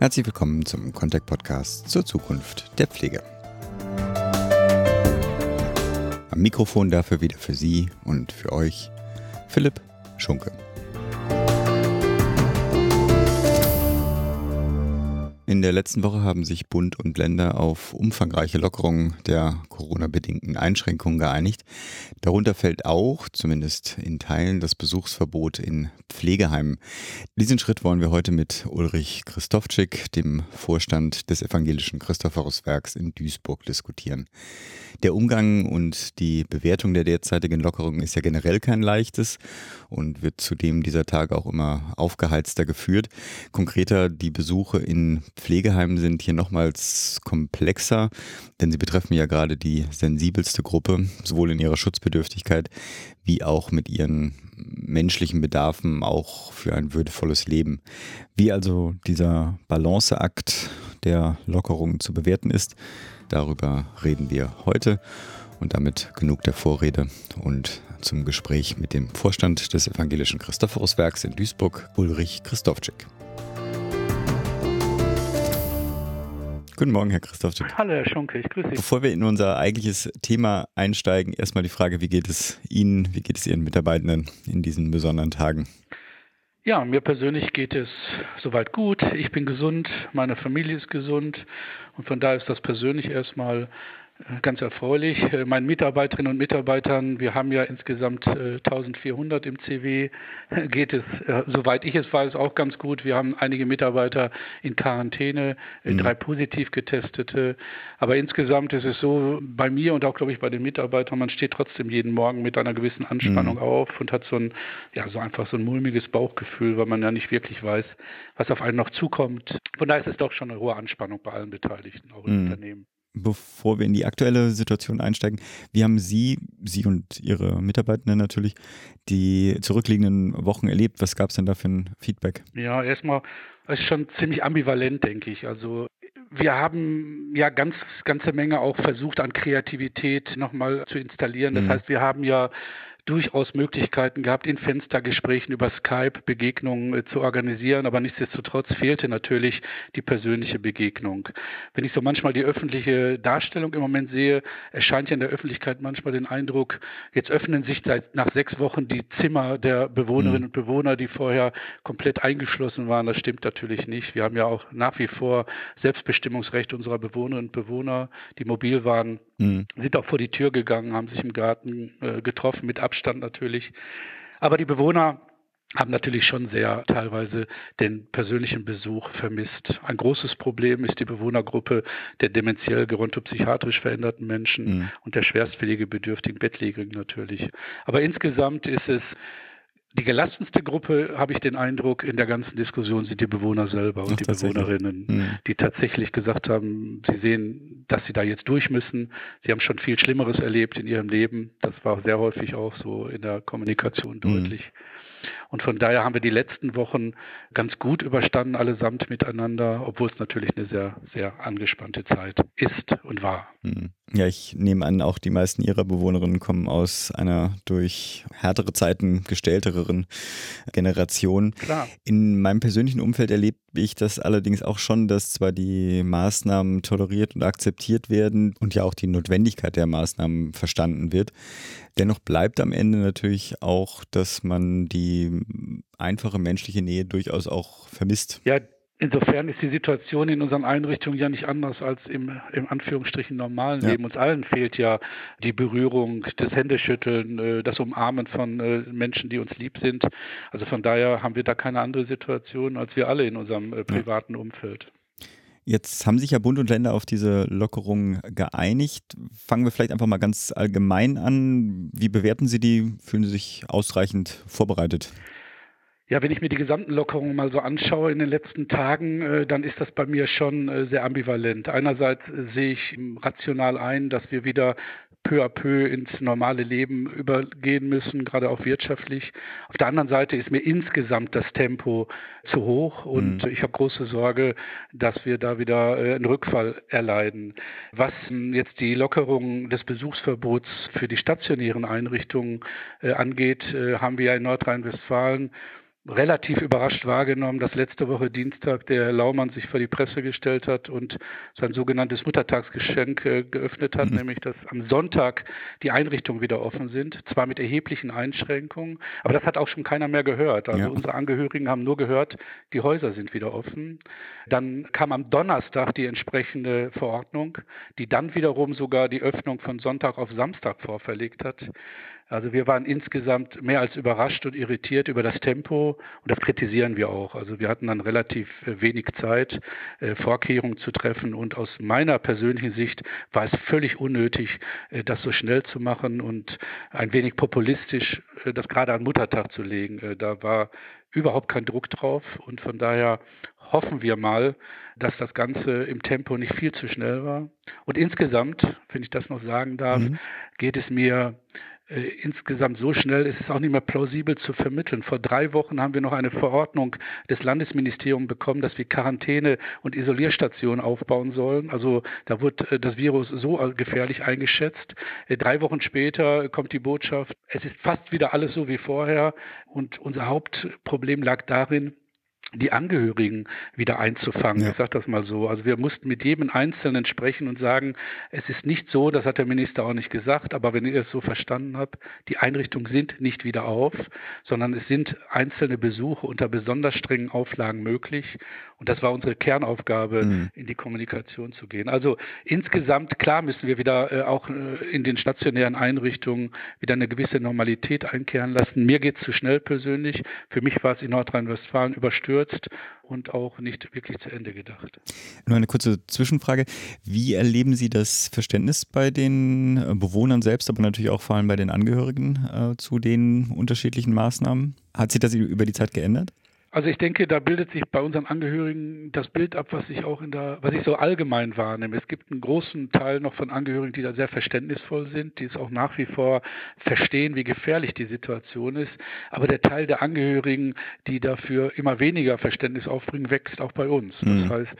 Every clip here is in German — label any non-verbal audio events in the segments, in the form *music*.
Herzlich willkommen zum Contact Podcast zur Zukunft der Pflege. Am Mikrofon dafür wieder für Sie und für euch Philipp Schunke. In der letzten Woche haben sich Bund und Länder auf umfangreiche Lockerungen der Corona-bedingten Einschränkungen geeinigt. Darunter fällt auch, zumindest in Teilen, das Besuchsverbot in Pflegeheimen. Diesen Schritt wollen wir heute mit Ulrich Christofczyk, dem Vorstand des evangelischen Christophoruswerks in Duisburg, diskutieren. Der Umgang und die Bewertung der derzeitigen Lockerungen ist ja generell kein leichtes und wird zudem dieser Tage auch immer aufgeheizter geführt. Konkreter die Besuche in Pflegeheimen sind hier nochmals komplexer, denn sie betreffen ja gerade die sensibelste Gruppe, sowohl in ihrer Schutzbedürftigkeit wie auch mit ihren menschlichen Bedarfen auch für ein würdevolles Leben. Wie also dieser Balanceakt der Lockerungen zu bewerten ist, darüber reden wir heute und damit genug der Vorrede und zum Gespräch mit dem Vorstand des Evangelischen Christophoruswerks in Duisburg, Ulrich Christofczyk. Guten Morgen, Herr Christoph. Hallo, Herr Schunke, ich grüße Sie. Bevor wir in unser eigentliches Thema einsteigen, erstmal die Frage, wie geht es Ihnen, wie geht es Ihren Mitarbeitenden in diesen besonderen Tagen? Ja, mir persönlich geht es soweit gut. Ich bin gesund, meine Familie ist gesund und von daher ist das persönlich erstmal ganz erfreulich. Äh, meinen Mitarbeiterinnen und Mitarbeitern, wir haben ja insgesamt 1400 äh, im CW, *laughs* geht es, äh, soweit ich es weiß, auch ganz gut. Wir haben einige Mitarbeiter in Quarantäne, mhm. drei positiv getestete. Aber insgesamt ist es so, bei mir und auch, glaube ich, bei den Mitarbeitern, man steht trotzdem jeden Morgen mit einer gewissen Anspannung mhm. auf und hat so ein, ja, so einfach so ein mulmiges Bauchgefühl, weil man ja nicht wirklich weiß, was auf einen noch zukommt. Von daher ist es doch schon eine hohe Anspannung bei allen Beteiligten, auch im mhm. Unternehmen bevor wir in die aktuelle Situation einsteigen, wie haben Sie, Sie und Ihre Mitarbeitenden natürlich, die zurückliegenden Wochen erlebt? Was gab es denn da für ein Feedback? Ja, erstmal ist schon ziemlich ambivalent, denke ich. Also wir haben ja ganz ganze Menge auch versucht an Kreativität nochmal zu installieren. Das mhm. heißt, wir haben ja durchaus Möglichkeiten gehabt, in Fenstergesprächen über Skype Begegnungen äh, zu organisieren, aber nichtsdestotrotz fehlte natürlich die persönliche Begegnung. Wenn ich so manchmal die öffentliche Darstellung im Moment sehe, erscheint ja in der Öffentlichkeit manchmal den Eindruck, jetzt öffnen sich seit nach sechs Wochen die Zimmer der Bewohnerinnen mhm. und Bewohner, die vorher komplett eingeschlossen waren. Das stimmt natürlich nicht. Wir haben ja auch nach wie vor Selbstbestimmungsrecht unserer Bewohnerinnen und Bewohner, die mobil waren, mhm. sind auch vor die Tür gegangen, haben sich im Garten äh, getroffen mit Abstand natürlich. Aber die Bewohner haben natürlich schon sehr teilweise den persönlichen Besuch vermisst. Ein großes Problem ist die Bewohnergruppe der dementiell gerontopsychiatrisch veränderten Menschen mhm. und der schwerstpflegebedürftigen Bettlägerigen natürlich. Aber insgesamt ist es die gelassenste Gruppe, habe ich den Eindruck, in der ganzen Diskussion sind die Bewohner selber und Ach, die Bewohnerinnen, mhm. die tatsächlich gesagt haben, sie sehen, dass sie da jetzt durch müssen. Sie haben schon viel Schlimmeres erlebt in ihrem Leben. Das war sehr häufig auch so in der Kommunikation mhm. deutlich. Mhm. Und von daher haben wir die letzten Wochen ganz gut überstanden, allesamt miteinander, obwohl es natürlich eine sehr, sehr angespannte Zeit ist und war. Hm. Ja, ich nehme an, auch die meisten Ihrer Bewohnerinnen kommen aus einer durch härtere Zeiten gestellteren Generation. Klar. In meinem persönlichen Umfeld erlebe ich das allerdings auch schon, dass zwar die Maßnahmen toleriert und akzeptiert werden und ja auch die Notwendigkeit der Maßnahmen verstanden wird. Dennoch bleibt am Ende natürlich auch, dass man die einfache menschliche Nähe durchaus auch vermisst. Ja, Insofern ist die Situation in unseren Einrichtungen ja nicht anders als im, im Anführungsstrichen normalen ja. Leben. Uns allen fehlt ja die Berührung, das Händeschütteln, äh, das Umarmen von äh, Menschen, die uns lieb sind. Also von daher haben wir da keine andere Situation als wir alle in unserem äh, privaten Umfeld. Jetzt haben sich ja Bund und Länder auf diese Lockerung geeinigt. Fangen wir vielleicht einfach mal ganz allgemein an. Wie bewerten Sie die? Fühlen Sie sich ausreichend vorbereitet? Ja, wenn ich mir die gesamten Lockerungen mal so anschaue in den letzten Tagen, äh, dann ist das bei mir schon äh, sehr ambivalent. Einerseits äh, sehe ich rational ein, dass wir wieder peu à peu ins normale Leben übergehen müssen, gerade auch wirtschaftlich. Auf der anderen Seite ist mir insgesamt das Tempo zu hoch und mhm. ich habe große Sorge, dass wir da wieder einen Rückfall erleiden. Was hm, jetzt die Lockerung des Besuchsverbots für die stationären Einrichtungen angeht, haben wir ja in Nordrhein-Westfalen relativ überrascht wahrgenommen, dass letzte Woche Dienstag der Herr Laumann sich vor die Presse gestellt hat und sein sogenanntes Muttertagsgeschenk äh, geöffnet hat, mhm. nämlich dass am Sonntag die Einrichtungen wieder offen sind, zwar mit erheblichen Einschränkungen, aber das hat auch schon keiner mehr gehört. Also ja. unsere Angehörigen haben nur gehört, die Häuser sind wieder offen. Dann kam am Donnerstag die entsprechende Verordnung, die dann wiederum sogar die Öffnung von Sonntag auf Samstag vorverlegt hat. Also wir waren insgesamt mehr als überrascht und irritiert über das Tempo und das kritisieren wir auch. Also wir hatten dann relativ äh, wenig Zeit, äh, Vorkehrungen zu treffen und aus meiner persönlichen Sicht war es völlig unnötig, äh, das so schnell zu machen und ein wenig populistisch das gerade an Muttertag zu legen. Da war überhaupt kein Druck drauf und von daher hoffen wir mal, dass das Ganze im Tempo nicht viel zu schnell war. Und insgesamt, wenn ich das noch sagen darf, mhm. geht es mir insgesamt so schnell ist es auch nicht mehr plausibel zu vermitteln. Vor drei Wochen haben wir noch eine Verordnung des Landesministeriums bekommen, dass wir Quarantäne- und Isolierstationen aufbauen sollen. Also da wird äh, das Virus so gefährlich eingeschätzt. Äh, drei Wochen später kommt die Botschaft, es ist fast wieder alles so wie vorher. Und unser Hauptproblem lag darin, die Angehörigen wieder einzufangen. Ja. Ich sage das mal so. Also wir mussten mit jedem Einzelnen sprechen und sagen, es ist nicht so, das hat der Minister auch nicht gesagt, aber wenn ihr es so verstanden habt, die Einrichtungen sind nicht wieder auf, sondern es sind einzelne Besuche unter besonders strengen Auflagen möglich. Und das war unsere Kernaufgabe, mhm. in die Kommunikation zu gehen. Also insgesamt, klar müssen wir wieder äh, auch äh, in den stationären Einrichtungen wieder eine gewisse Normalität einkehren lassen. Mir geht es zu schnell persönlich. Für mich war es in Nordrhein-Westfalen überstürzt und auch nicht wirklich zu Ende gedacht. Nur eine kurze Zwischenfrage. Wie erleben Sie das Verständnis bei den äh, Bewohnern selbst, aber natürlich auch vor allem bei den Angehörigen äh, zu den unterschiedlichen Maßnahmen? Hat sich das über die Zeit geändert? Also ich denke, da bildet sich bei unseren Angehörigen das Bild ab, was ich auch in der, was ich so allgemein wahrnehme. Es gibt einen großen Teil noch von Angehörigen, die da sehr verständnisvoll sind, die es auch nach wie vor verstehen, wie gefährlich die Situation ist. Aber der Teil der Angehörigen, die dafür immer weniger Verständnis aufbringen, wächst auch bei uns. Mhm. Das heißt,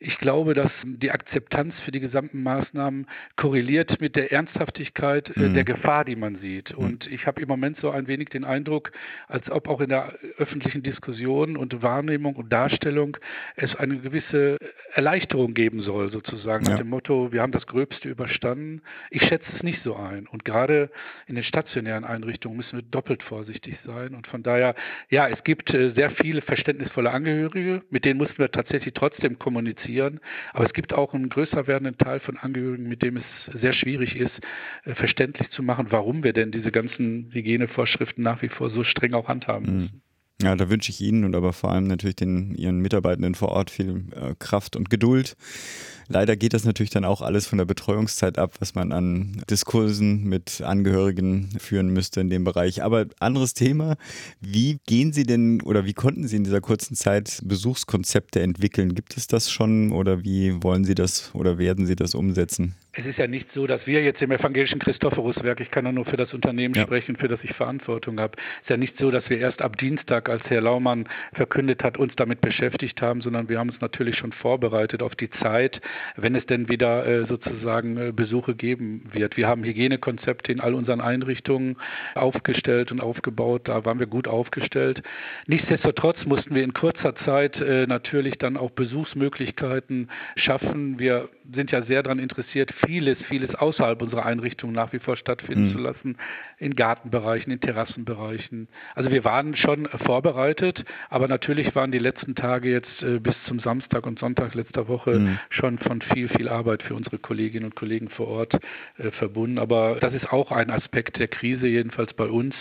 ich glaube, dass die Akzeptanz für die gesamten Maßnahmen korreliert mit der Ernsthaftigkeit äh, mhm. der Gefahr, die man sieht. Mhm. Und ich habe im Moment so ein wenig den Eindruck, als ob auch in der öffentlichen Diskussion und Wahrnehmung und Darstellung es eine gewisse Erleichterung geben soll, sozusagen, ja. nach dem Motto, wir haben das Gröbste überstanden. Ich schätze es nicht so ein. Und gerade in den stationären Einrichtungen müssen wir doppelt vorsichtig sein. Und von daher, ja, es gibt äh, sehr viele verständnisvolle Angehörige, mit denen mussten wir tatsächlich trotzdem kommunizieren. Aber es gibt auch einen größer werdenden Teil von Angehörigen, mit dem es sehr schwierig ist, äh, verständlich zu machen, warum wir denn diese ganzen Hygienevorschriften nach wie vor so streng auch handhaben mhm. müssen. Ja, da wünsche ich Ihnen und aber vor allem natürlich den Ihren Mitarbeitenden vor Ort viel äh, Kraft und Geduld. Leider geht das natürlich dann auch alles von der Betreuungszeit ab, was man an Diskursen mit Angehörigen führen müsste in dem Bereich. Aber anderes Thema. Wie gehen Sie denn oder wie konnten Sie in dieser kurzen Zeit Besuchskonzepte entwickeln? Gibt es das schon oder wie wollen Sie das oder werden Sie das umsetzen? Es ist ja nicht so, dass wir jetzt im evangelischen Christophoruswerk, ich kann ja nur für das Unternehmen ja. sprechen, für das ich Verantwortung habe, es ist ja nicht so, dass wir erst ab Dienstag, als Herr Laumann verkündet hat, uns damit beschäftigt haben, sondern wir haben uns natürlich schon vorbereitet auf die Zeit, wenn es denn wieder äh, sozusagen äh, Besuche geben wird. Wir haben Hygienekonzepte in all unseren Einrichtungen aufgestellt und aufgebaut, da waren wir gut aufgestellt. Nichtsdestotrotz mussten wir in kurzer Zeit äh, natürlich dann auch Besuchsmöglichkeiten schaffen. Wir sind ja sehr daran interessiert, vieles, vieles außerhalb unserer Einrichtung nach wie vor stattfinden mhm. zu lassen, in Gartenbereichen, in Terrassenbereichen. Also wir waren schon vorbereitet, aber natürlich waren die letzten Tage jetzt äh, bis zum Samstag und Sonntag letzter Woche mhm. schon von viel, viel Arbeit für unsere Kolleginnen und Kollegen vor Ort äh, verbunden. Aber das ist auch ein Aspekt der Krise, jedenfalls bei uns.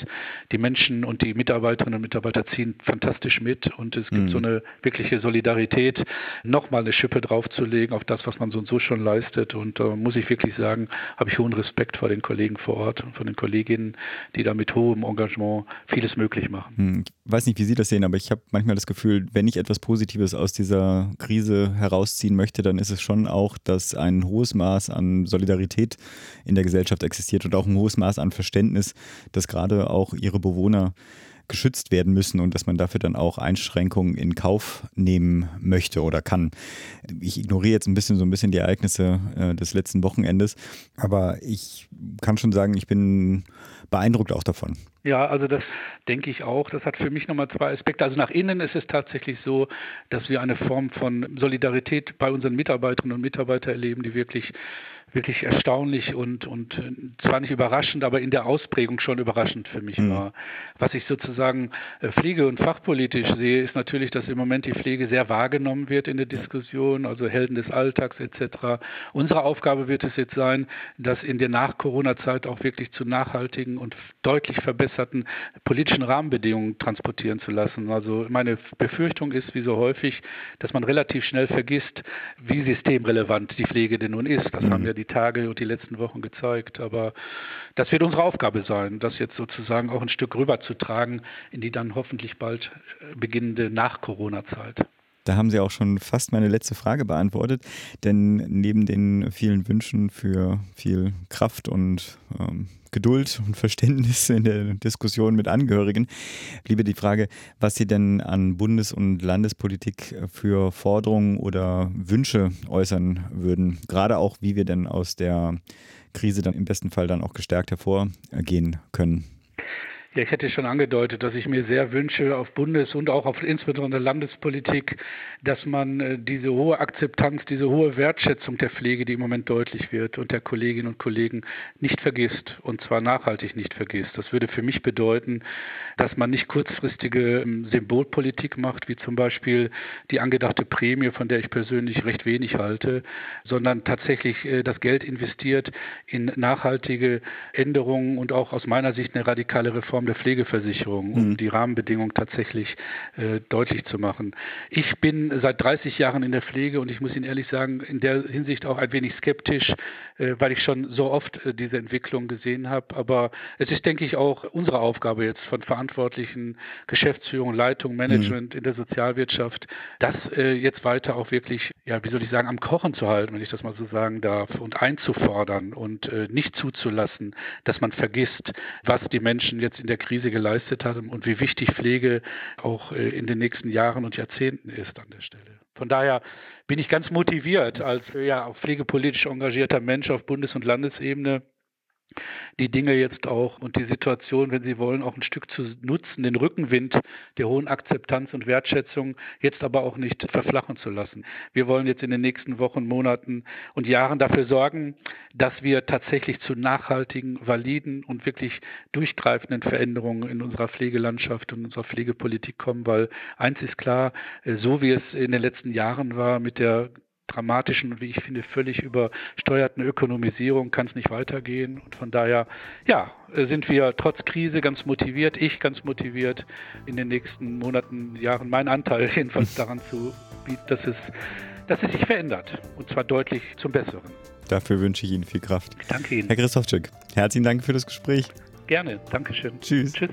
Die Menschen und die Mitarbeiterinnen und Mitarbeiter ziehen fantastisch mit und es gibt mhm. so eine wirkliche Solidarität, nochmal eine Schippe draufzulegen auf das, was man so und so schon leistet. Und äh, muss ich wirklich sagen, habe ich hohen Respekt vor den Kollegen vor Ort und von den Kolleginnen, die da mit hohem Engagement vieles möglich machen. Hm, ich weiß nicht, wie Sie das sehen, aber ich habe manchmal das Gefühl, wenn ich etwas Positives aus dieser Krise herausziehen möchte, dann ist es schon auch, dass ein hohes Maß an Solidarität in der Gesellschaft existiert und auch ein hohes Maß an Verständnis, dass gerade auch ihre Bewohner geschützt werden müssen und dass man dafür dann auch Einschränkungen in Kauf nehmen möchte oder kann. Ich ignoriere jetzt ein bisschen so ein bisschen die Ereignisse äh, des letzten Wochenendes, aber ich kann schon sagen, ich bin beeindruckt auch davon. Ja, also das denke ich auch. Das hat für mich nochmal zwei Aspekte. Also nach innen ist es tatsächlich so, dass wir eine Form von Solidarität bei unseren Mitarbeiterinnen und Mitarbeitern erleben, die wirklich wirklich erstaunlich und, und äh, zwar nicht überraschend, aber in der Ausprägung schon überraschend für mich mhm. war. Was ich sozusagen äh, pflege- und fachpolitisch sehe, ist natürlich, dass im Moment die Pflege sehr wahrgenommen wird in der Diskussion, also Helden des Alltags etc. Unsere Aufgabe wird es jetzt sein, das in der Nach-Corona-Zeit auch wirklich zu nachhaltigen und deutlich verbesserten politischen Rahmenbedingungen transportieren zu lassen. Also meine Befürchtung ist, wie so häufig, dass man relativ schnell vergisst, wie systemrelevant die Pflege denn nun ist. Das mhm. haben wir die Tage und die letzten Wochen gezeigt. Aber das wird unsere Aufgabe sein, das jetzt sozusagen auch ein Stück rüberzutragen in die dann hoffentlich bald äh, beginnende Nach-Corona-Zeit. Da haben Sie auch schon fast meine letzte Frage beantwortet, denn neben den vielen Wünschen für viel Kraft und ähm, Geduld und Verständnis in der Diskussion mit Angehörigen bliebe die Frage, was Sie denn an Bundes- und Landespolitik für Forderungen oder Wünsche äußern würden, gerade auch, wie wir denn aus der Krise dann im besten Fall dann auch gestärkt hervorgehen können. Ja, ich hätte schon angedeutet, dass ich mir sehr wünsche auf Bundes- und auch auf insbesondere Landespolitik, dass man äh, diese hohe Akzeptanz, diese hohe Wertschätzung der Pflege, die im Moment deutlich wird und der Kolleginnen und Kollegen nicht vergisst und zwar nachhaltig nicht vergisst. Das würde für mich bedeuten, dass man nicht kurzfristige ähm, Symbolpolitik macht, wie zum Beispiel die angedachte Prämie, von der ich persönlich recht wenig halte, sondern tatsächlich äh, das Geld investiert in nachhaltige Änderungen und auch aus meiner Sicht eine radikale Reform der Pflegeversicherung, um mhm. die Rahmenbedingungen tatsächlich äh, deutlich zu machen. Ich bin seit 30 Jahren in der Pflege und ich muss Ihnen ehrlich sagen, in der Hinsicht auch ein wenig skeptisch, äh, weil ich schon so oft äh, diese Entwicklung gesehen habe. Aber es ist, denke ich, auch unsere Aufgabe jetzt von Verantwortlichen, Geschäftsführung, Leitung, Management mhm. in der Sozialwirtschaft, das äh, jetzt weiter auch wirklich, ja, wie soll ich sagen, am Kochen zu halten, wenn ich das mal so sagen darf, und einzufordern und äh, nicht zuzulassen, dass man vergisst, was die Menschen jetzt in der Krise geleistet haben und wie wichtig Pflege auch äh, in den nächsten Jahren und Jahrzehnten ist an der Stelle. Von daher bin ich ganz motiviert als ja, pflegepolitisch engagierter Mensch auf Bundes- und Landesebene die Dinge jetzt auch und die Situation, wenn Sie wollen, auch ein Stück zu nutzen, den Rückenwind der hohen Akzeptanz und Wertschätzung jetzt aber auch nicht verflachen zu lassen. Wir wollen jetzt in den nächsten Wochen, Monaten und Jahren dafür sorgen, dass wir tatsächlich zu nachhaltigen, validen und wirklich durchgreifenden Veränderungen in unserer Pflegelandschaft und unserer Pflegepolitik kommen, weil eins ist klar, so wie es in den letzten Jahren war mit der dramatischen und wie ich finde völlig übersteuerten Ökonomisierung kann es nicht weitergehen. Und von daher, ja, sind wir trotz Krise ganz motiviert, ich ganz motiviert, in den nächsten Monaten, Jahren meinen Anteil *laughs* jedenfalls daran zu bieten, dass es, dass es sich verändert. Und zwar deutlich zum Besseren. Dafür wünsche ich Ihnen viel Kraft. Danke Ihnen. Herr Christophczyk, herzlichen Dank für das Gespräch. Gerne, Dankeschön. Tschüss. Tschüss.